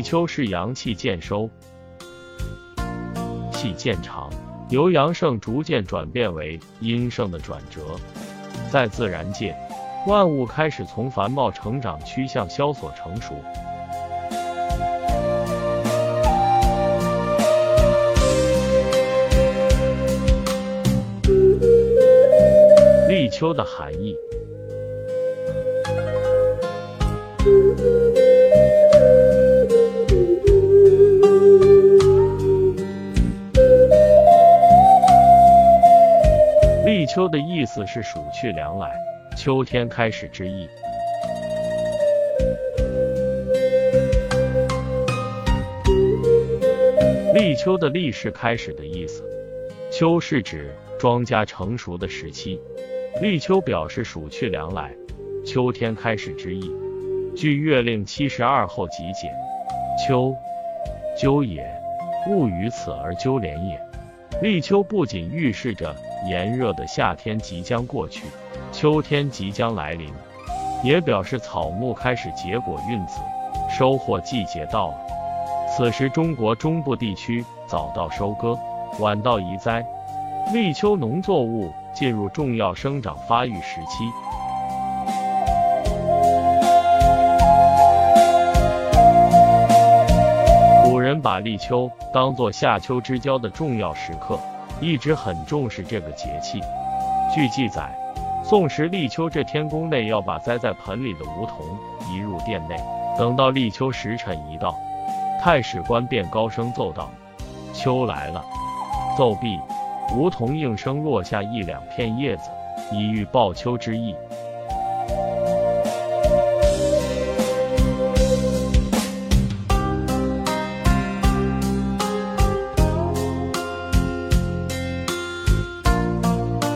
立秋是阳气渐收，气渐长，由阳盛逐渐转变为阴盛的转折。在自然界，万物开始从繁茂成长趋向萧索成熟。立秋的含义。秋的意思是暑去凉来，秋天开始之意。立秋的立是开始的意思，秋是指庄稼成熟的时期，立秋表示暑去凉来，秋天开始之意。据《月令七十二候集解》，秋，秋也，物于此而鸠连也。立秋不仅预示着炎热的夏天即将过去，秋天即将来临，也表示草木开始结果孕子，收获季节到了。此时中国中部地区早到收割，晚到移栽，立秋农作物进入重要生长发育时期。古人把立秋当作夏秋之交的重要时刻，一直很重视这个节气。据记载，宋时立秋这天宫内要把栽在盆里的梧桐移入殿内，等到立秋时辰一到，太史官便高声奏道：“秋来了。”奏毕，梧桐应声落下一两片叶子，以喻报秋之意。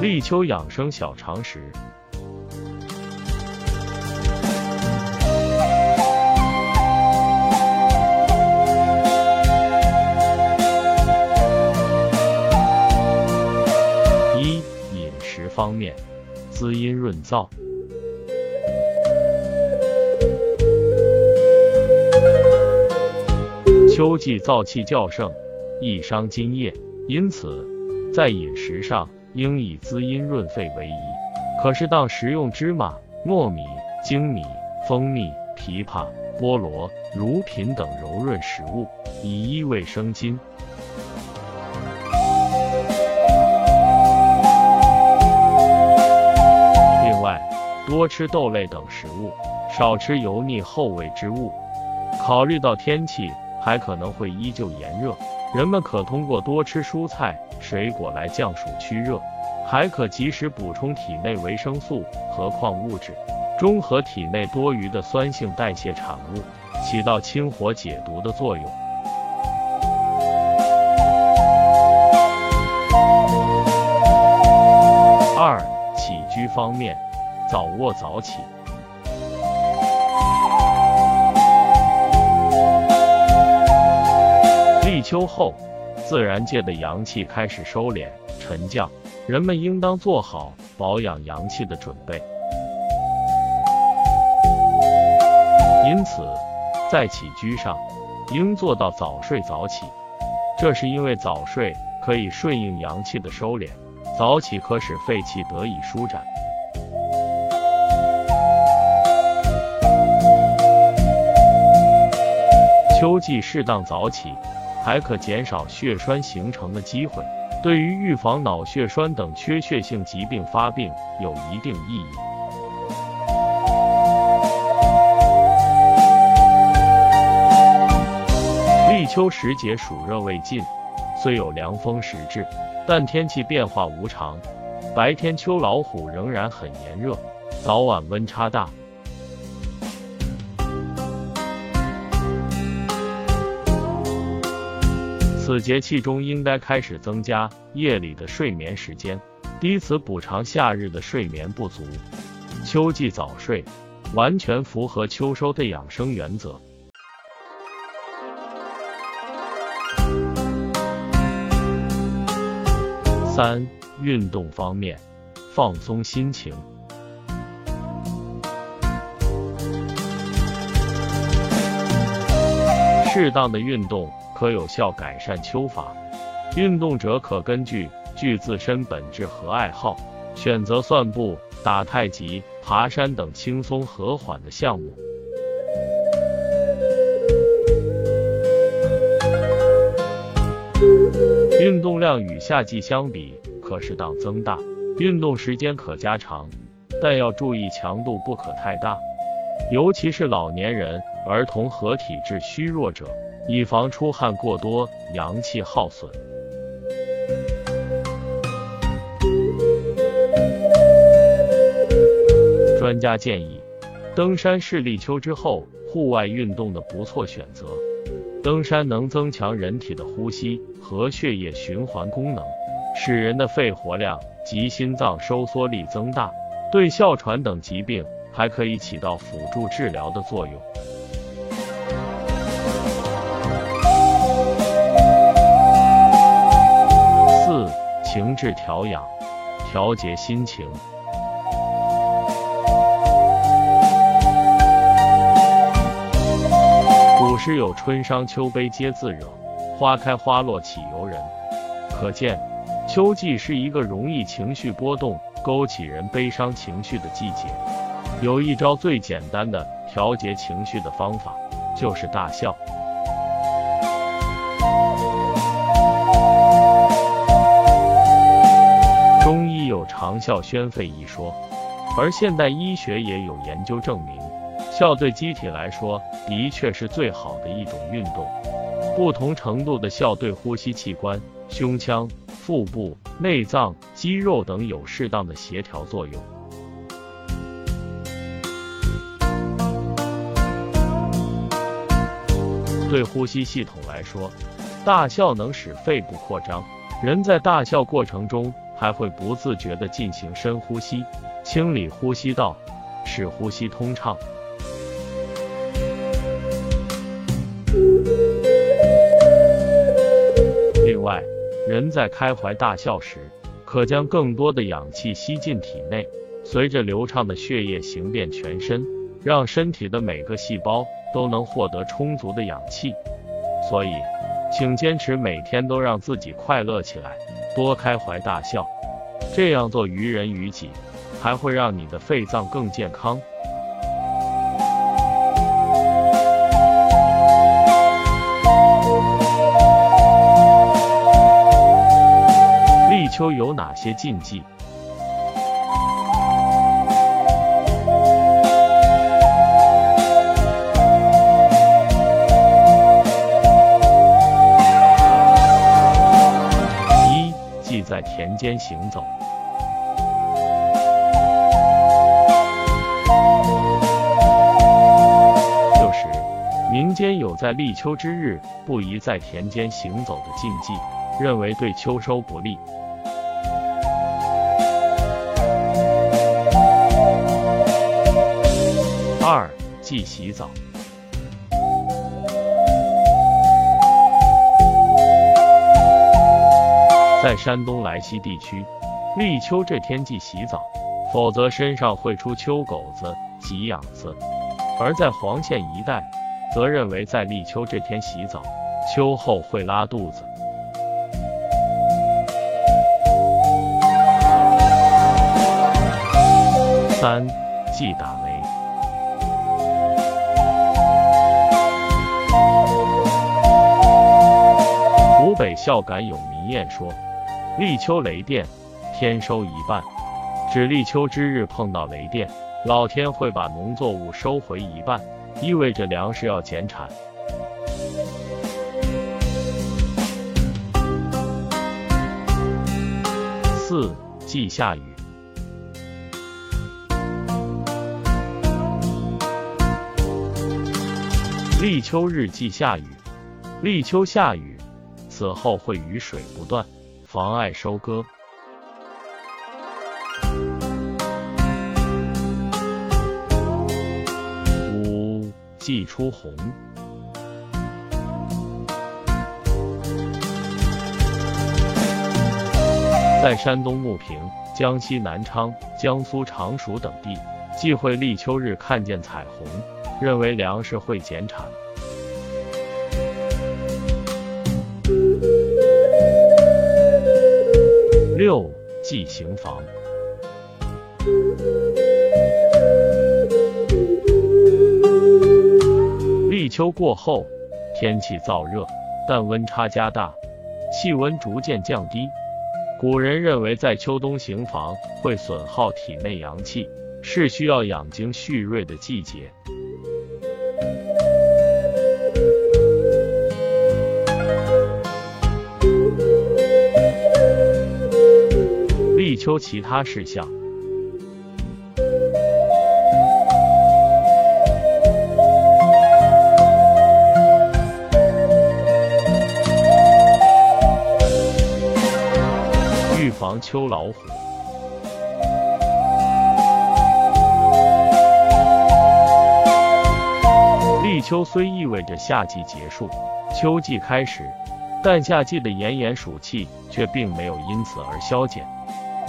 立秋养生小常识：一、饮食方面，滋阴润燥。秋季燥气较盛，易伤津液，因此在饮食上。应以滋阴润肺为宜，可适当食用芝麻、糯米、粳米、蜂蜜、枇杷、菠萝、乳品等柔润食物，以益胃生津。另外，多吃豆类等食物，少吃油腻厚味之物。考虑到天气还可能会依旧炎热，人们可通过多吃蔬菜。水果来降暑驱热，还可及时补充体内维生素和矿物质，中和体内多余的酸性代谢产物，起到清火解毒的作用。二、起居方面，早卧早起。立秋后。自然界的阳气开始收敛沉降，人们应当做好保养阳气的准备。因此，在起居上应做到早睡早起。这是因为早睡可以顺应阳气的收敛，早起可使肺气得以舒展。秋季适当早起。还可减少血栓形成的机会，对于预防脑血栓等缺血性疾病发病有一定意义。立秋时节暑热未尽，虽有凉风时至，但天气变化无常，白天秋老虎仍然很炎热，早晚温差大。此节气中应该开始增加夜里的睡眠时间，以此补偿夏日的睡眠不足。秋季早睡，完全符合秋收的养生原则。三、运动方面，放松心情。适当的运动可有效改善秋乏。运动者可根据具自身本质和爱好，选择散步、打太极、爬山等轻松和缓的项目。运动量与夏季相比可适当增大，运动时间可加长，但要注意强度不可太大，尤其是老年人、儿童和体质虚弱者，以防出汗过多、阳气耗损。专家建议，登山是立秋之后户外运动的不错选择。登山能增强人体的呼吸和血液循环功能，使人的肺活量及心脏收缩力增大，对哮喘等疾病还可以起到辅助治疗的作用。情志调养，调节心情。古诗有“春伤秋悲皆自惹，花开花落岂由人”，可见秋季是一个容易情绪波动、勾起人悲伤情绪的季节。有一招最简单的调节情绪的方法，就是大笑。长效宣肺”一说，而现代医学也有研究证明。笑对机体来说的确是最好的一种运动，不同程度的笑对呼吸器官、胸腔、腹部、内脏、肌肉等有适当的协调作用。对呼吸系统来说，大笑能使肺部扩张，人在大笑过程中还会不自觉地进行深呼吸，清理呼吸道，使呼吸通畅。另外，人在开怀大笑时，可将更多的氧气吸进体内，随着流畅的血液行遍全身，让身体的每个细胞都能获得充足的氧气。所以，请坚持每天都让自己快乐起来，多开怀大笑。这样做于人于己，还会让你的肺脏更健康。立秋有哪些禁忌？在田间行走。就是，民间有在立秋之日不宜在田间行走的禁忌，认为对秋收不利。二忌洗澡。在山东莱西地区，立秋这天忌洗澡，否则身上会出秋狗子、急痒子；而在黄县一带，则认为在立秋这天洗澡，秋后会拉肚子。三忌打雷。湖北孝感有民谚说：“立秋雷电，天收一半。”指立秋之日碰到雷电，老天会把农作物收回一半，意味着粮食要减产。四忌下雨。立秋日忌下雨，立秋下雨。此后会雨水不断，妨碍收割。五忌出红。在山东牟平、江西南昌、江苏常熟等地，忌讳立秋日看见彩虹，认为粮食会减产。六祭行房。立秋过后，天气燥热，但温差加大，气温逐渐降低。古人认为，在秋冬行房会损耗体内阳气，是需要养精蓄锐的季节。秋其他事项。预防秋老虎。立秋虽意味着夏季结束，秋季开始，但夏季的炎炎暑气却并没有因此而消减。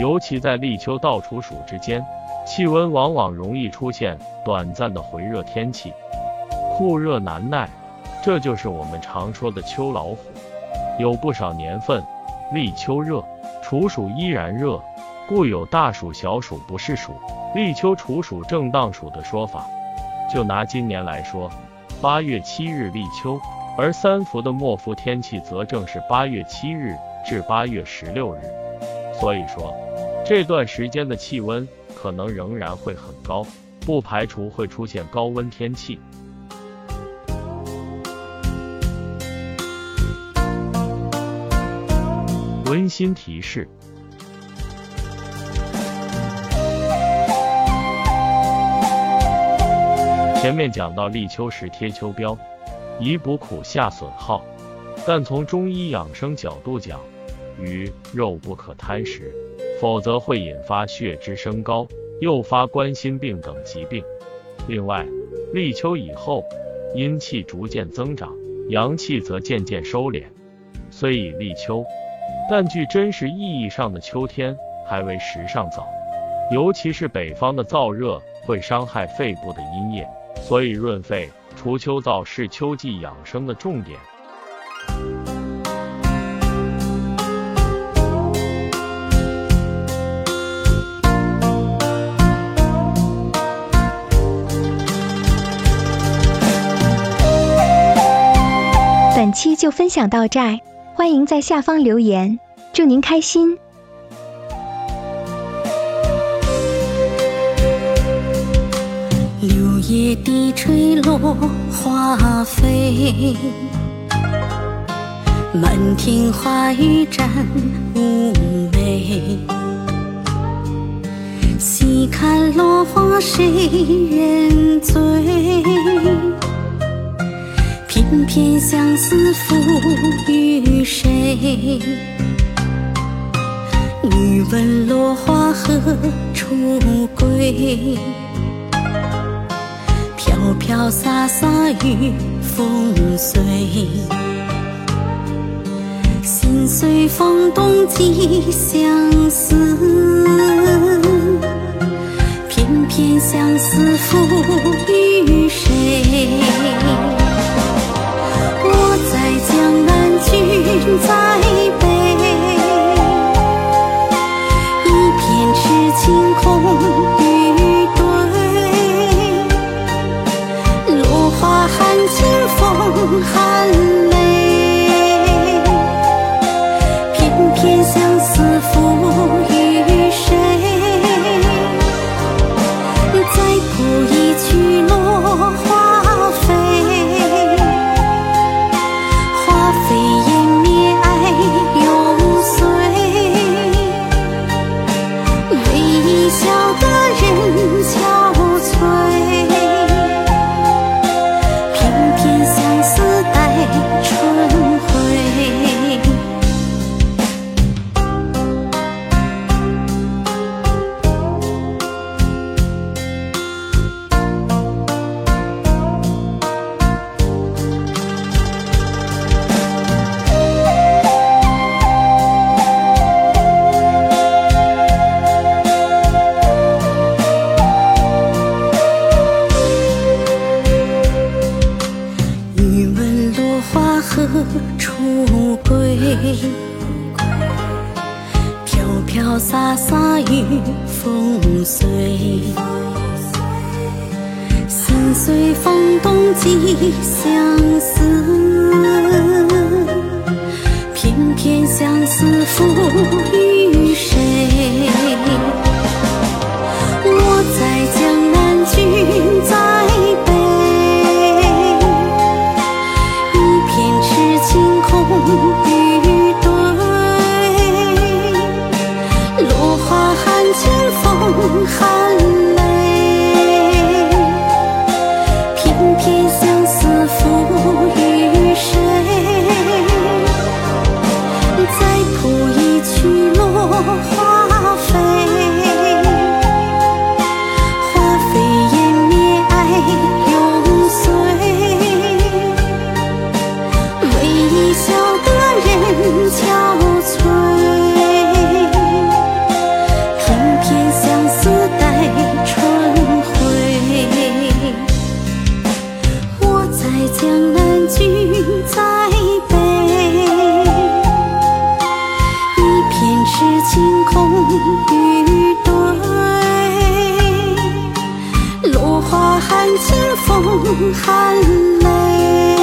尤其在立秋到处暑之间，气温往往容易出现短暂的回热天气，酷热难耐，这就是我们常说的秋老虎。有不少年份，立秋热，处暑依然热，故有大暑小暑不是暑，立秋处暑正当暑的说法。就拿今年来说，八月七日立秋，而三伏的末伏天气则正是八月七日至八月十六日。所以说，这段时间的气温可能仍然会很高，不排除会出现高温天气。温馨提示：前面讲到立秋时贴秋膘，以补苦下损耗，但从中医养生角度讲，鱼肉不可贪食，否则会引发血脂升高，诱发冠心病等疾病。另外，立秋以后，阴气逐渐增长，阳气则渐渐收敛。虽已立秋，但距真实意义上的秋天还为时尚早。尤其是北方的燥热会伤害肺部的阴液。所以润肺除秋燥是秋季养生的重点。本期就分享到这，欢迎在下方留言，祝您开心。柳叶低垂落花飞，满天花雨沾妩媚。细看落花谁人醉？偏偏相思赋予谁？欲问落花何处归？飘飘洒洒雨风随，心随风动寄相思，偏偏相思赋予谁？君在北，一片痴情空。寄相思片片相思赋雨。对落花含情风含泪